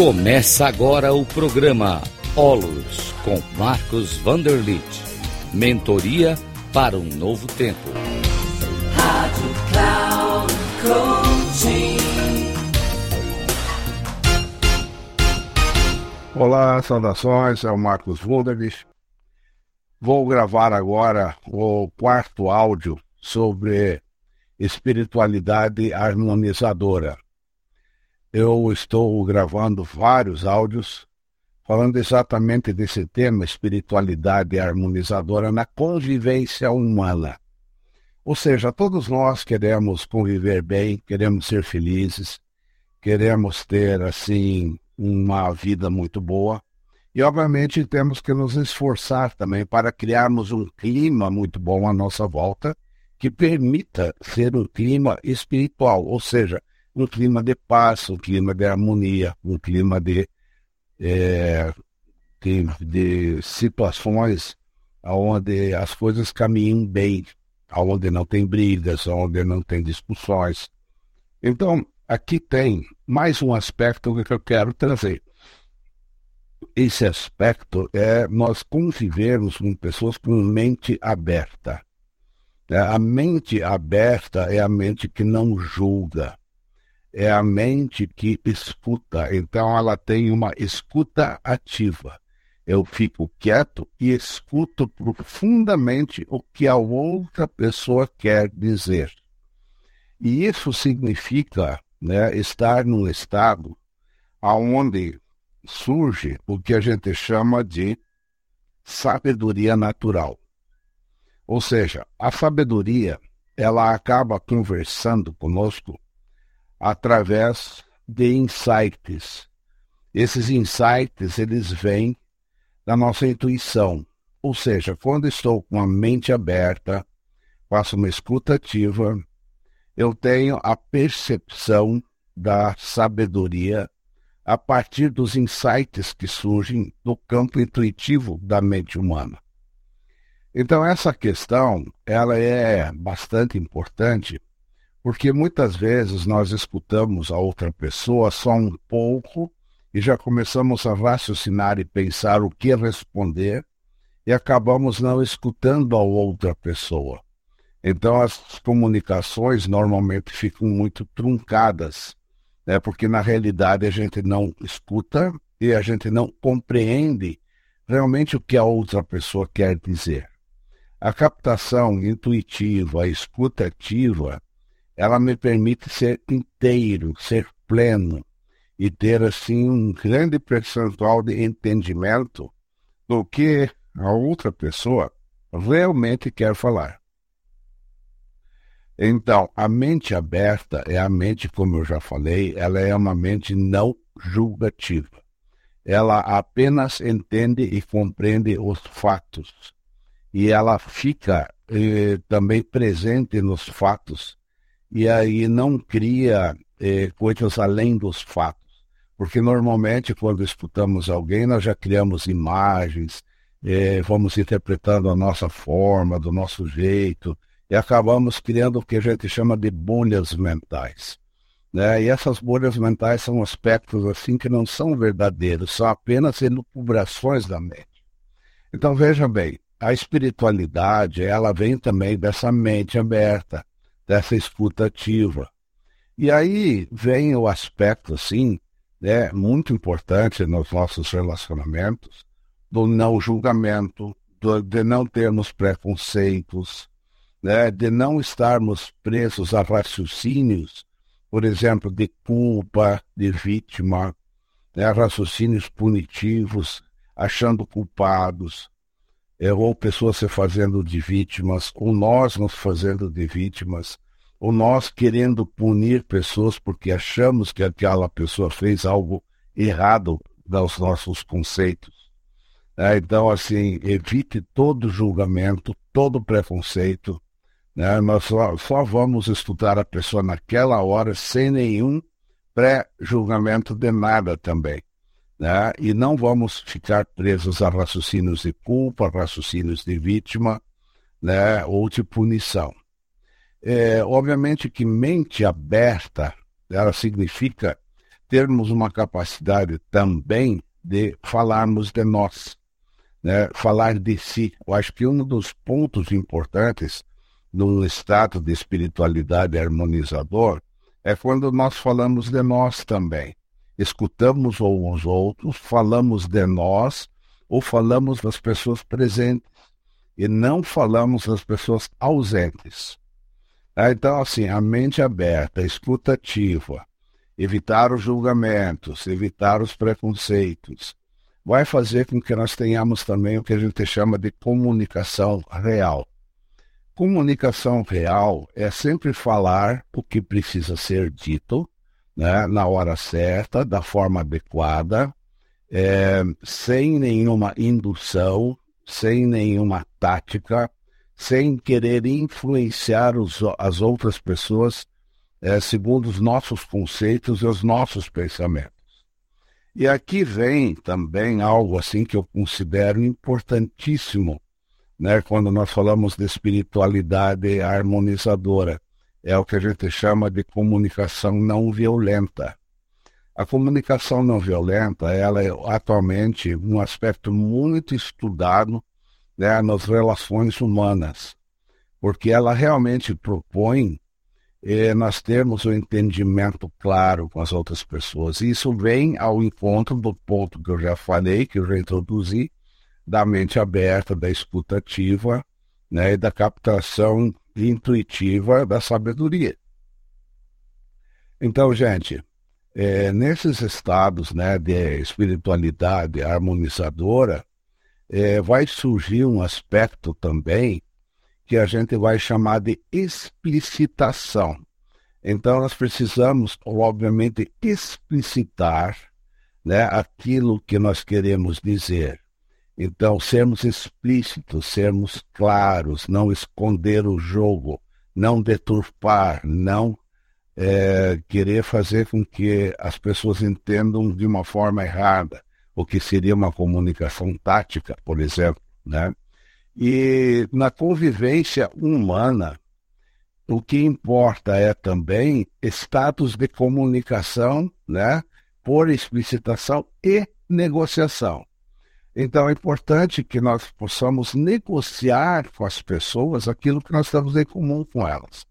Começa agora o programa Olos com Marcos Vanderlit. Mentoria para um novo tempo. Rádio Cloud Coaching. Olá, saudações, é o Marcos Vanderlit. Vou gravar agora o quarto áudio sobre espiritualidade harmonizadora. Eu estou gravando vários áudios falando exatamente desse tema, espiritualidade harmonizadora na convivência humana. Ou seja, todos nós queremos conviver bem, queremos ser felizes, queremos ter, assim, uma vida muito boa. E, obviamente, temos que nos esforçar também para criarmos um clima muito bom à nossa volta, que permita ser um clima espiritual, ou seja, um clima de paz, um clima de harmonia, um clima de é, de, de situações onde as coisas caminham bem, onde não tem brigas, onde não tem discussões. Então, aqui tem mais um aspecto que eu quero trazer. Esse aspecto é nós convivermos com pessoas com mente aberta. A mente aberta é a mente que não julga é a mente que escuta, então ela tem uma escuta ativa. Eu fico quieto e escuto profundamente o que a outra pessoa quer dizer. E isso significa né, estar num estado aonde surge o que a gente chama de sabedoria natural. Ou seja, a sabedoria ela acaba conversando conosco através de insights. Esses insights, eles vêm da nossa intuição. Ou seja, quando estou com a mente aberta, faço uma escuta ativa, eu tenho a percepção da sabedoria a partir dos insights que surgem do campo intuitivo da mente humana. Então essa questão, ela é bastante importante porque muitas vezes nós escutamos a outra pessoa só um pouco e já começamos a raciocinar e pensar o que responder e acabamos não escutando a outra pessoa. Então as comunicações normalmente ficam muito truncadas, né? porque na realidade a gente não escuta e a gente não compreende realmente o que a outra pessoa quer dizer. A captação intuitiva, a escuta ativa, ela me permite ser inteiro, ser pleno e ter assim um grande percentual de entendimento do que a outra pessoa realmente quer falar. Então, a mente aberta é a mente, como eu já falei, ela é uma mente não julgativa. Ela apenas entende e compreende os fatos. E ela fica eh, também presente nos fatos e aí não cria eh, coisas além dos fatos. Porque normalmente, quando escutamos alguém, nós já criamos imagens, eh, vamos interpretando a nossa forma, do nosso jeito, e acabamos criando o que a gente chama de bolhas mentais. Né? E essas bolhas mentais são aspectos assim que não são verdadeiros, são apenas elucubrações da mente. Então veja bem, a espiritualidade ela vem também dessa mente aberta, dessa escuta ativa. E aí vem o aspecto, assim, né, muito importante nos nossos relacionamentos, do não julgamento, do, de não termos preconceitos, né, de não estarmos presos a raciocínios, por exemplo, de culpa, de vítima, né, raciocínios punitivos, achando culpados, é, ou pessoas se fazendo de vítimas, ou nós nos fazendo de vítimas, ou nós querendo punir pessoas porque achamos que aquela pessoa fez algo errado dos nossos conceitos. É, então, assim, evite todo julgamento, todo preconceito. Né? Nós só, só vamos estudar a pessoa naquela hora sem nenhum pré-julgamento de nada também né? e não vamos ficar presos a raciocínios de culpa, raciocínios de vítima né? ou de punição. É, obviamente que mente aberta, ela significa termos uma capacidade também de falarmos de nós, né? falar de si. Eu acho que um dos pontos importantes num estado de espiritualidade harmonizador é quando nós falamos de nós também. Escutamos uns outros, falamos de nós ou falamos das pessoas presentes e não falamos das pessoas ausentes. Ah, então, assim, a mente aberta, escutativa, evitar os julgamentos, evitar os preconceitos, vai fazer com que nós tenhamos também o que a gente chama de comunicação real. Comunicação real é sempre falar o que precisa ser dito, né, na hora certa, da forma adequada, é, sem nenhuma indução, sem nenhuma tática, sem querer influenciar os, as outras pessoas é, segundo os nossos conceitos e os nossos pensamentos. E aqui vem também algo assim que eu considero importantíssimo, né, quando nós falamos de espiritualidade harmonizadora. É o que a gente chama de comunicação não violenta. A comunicação não violenta, ela é atualmente um aspecto muito estudado né, nas relações humanas, porque ela realmente propõe eh, nós termos um entendimento claro com as outras pessoas. E isso vem ao encontro do ponto que eu já falei, que eu já introduzi, da mente aberta, da escutativa né, e da captação intuitiva da sabedoria. Então, gente, é, nesses estados né, de espiritualidade harmonizadora, é, vai surgir um aspecto também que a gente vai chamar de explicitação. Então, nós precisamos, obviamente, explicitar né, aquilo que nós queremos dizer. Então, sermos explícitos, sermos claros, não esconder o jogo, não deturpar, não é, querer fazer com que as pessoas entendam de uma forma errada, o que seria uma comunicação tática, por exemplo, né? E na convivência humana, o que importa é também status de comunicação, né, por explicitação e negociação. Então é importante que nós possamos negociar com as pessoas aquilo que nós temos em comum com elas.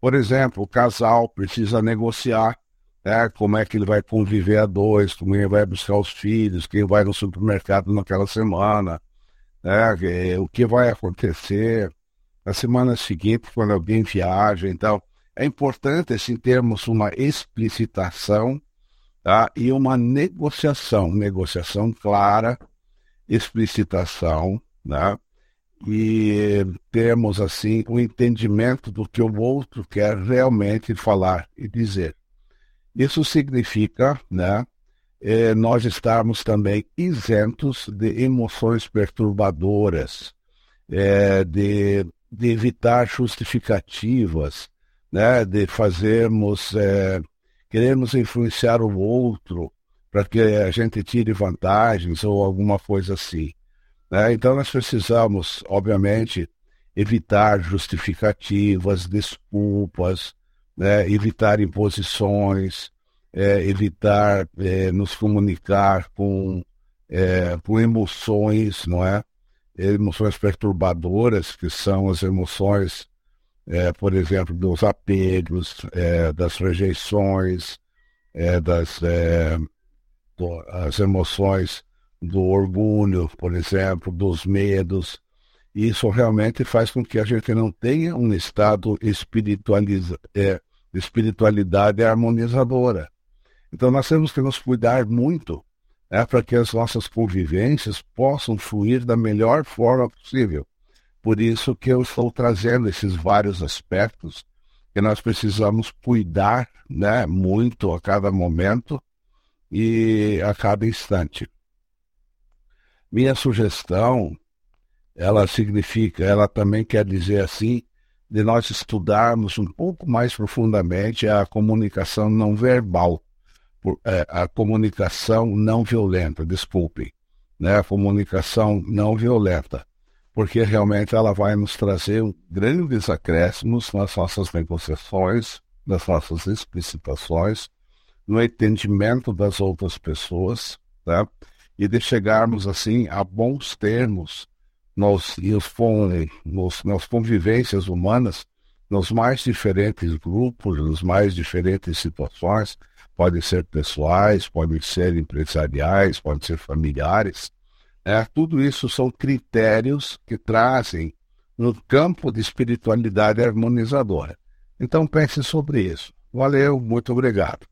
Por exemplo, o casal precisa negociar né, como é que ele vai conviver a dois, como ele vai buscar os filhos, quem vai no supermercado naquela semana, né, o que vai acontecer na semana seguinte, quando alguém viaja. Então, é importante, assim, termos uma explicitação tá, e uma negociação, negociação clara, explicitação, né, e termos, assim, o um entendimento do que o outro quer realmente falar e dizer. Isso significa, né, eh, nós estarmos também isentos de emoções perturbadoras, eh, de, de, evitar justificativas, né, de fazermos, eh, queremos influenciar o outro para que a gente tire vantagens ou alguma coisa assim. Né? Então nós precisamos, obviamente, evitar justificativas, desculpas, né? evitar imposições, é, evitar é, nos comunicar com, é, com emoções, não é? Emoções perturbadoras, que são as emoções, é, por exemplo, dos apegos, é, das rejeições, é, das do, as emoções do orgulho, por exemplo, dos medos. Isso realmente faz com que a gente não tenha um estado espiritualiza, é, de espiritualidade harmonizadora. Então nós temos que nos cuidar muito né, para que as nossas convivências possam fluir da melhor forma possível. Por isso que eu estou trazendo esses vários aspectos que nós precisamos cuidar né, muito a cada momento e a cada instante. Minha sugestão, ela significa, ela também quer dizer assim, de nós estudarmos um pouco mais profundamente a comunicação não verbal é, a comunicação não violenta, desculpem, né? a comunicação não violenta, porque realmente ela vai nos trazer grandes acréscimos nas nossas negociações, nas nossas explicitações, no entendimento das outras pessoas, tá? e de chegarmos assim a bons termos nos, nos, nas convivências humanas, nos mais diferentes grupos, nas mais diferentes situações, podem ser pessoais, podem ser empresariais, podem ser familiares. É, tudo isso são critérios que trazem no campo de espiritualidade harmonizadora. Então pense sobre isso. Valeu, muito obrigado.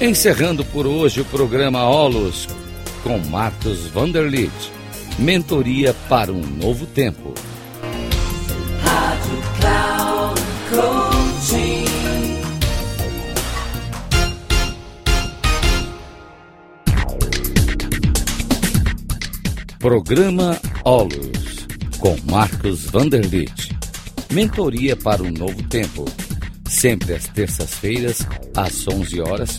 Encerrando por hoje o programa Olos com Marcos Vanderlit. Mentoria para um novo tempo. Rádio Cloud. Programa Olos com Marcos Vanderlit. Mentoria para um novo tempo. Sempre às terças-feiras, às 11 horas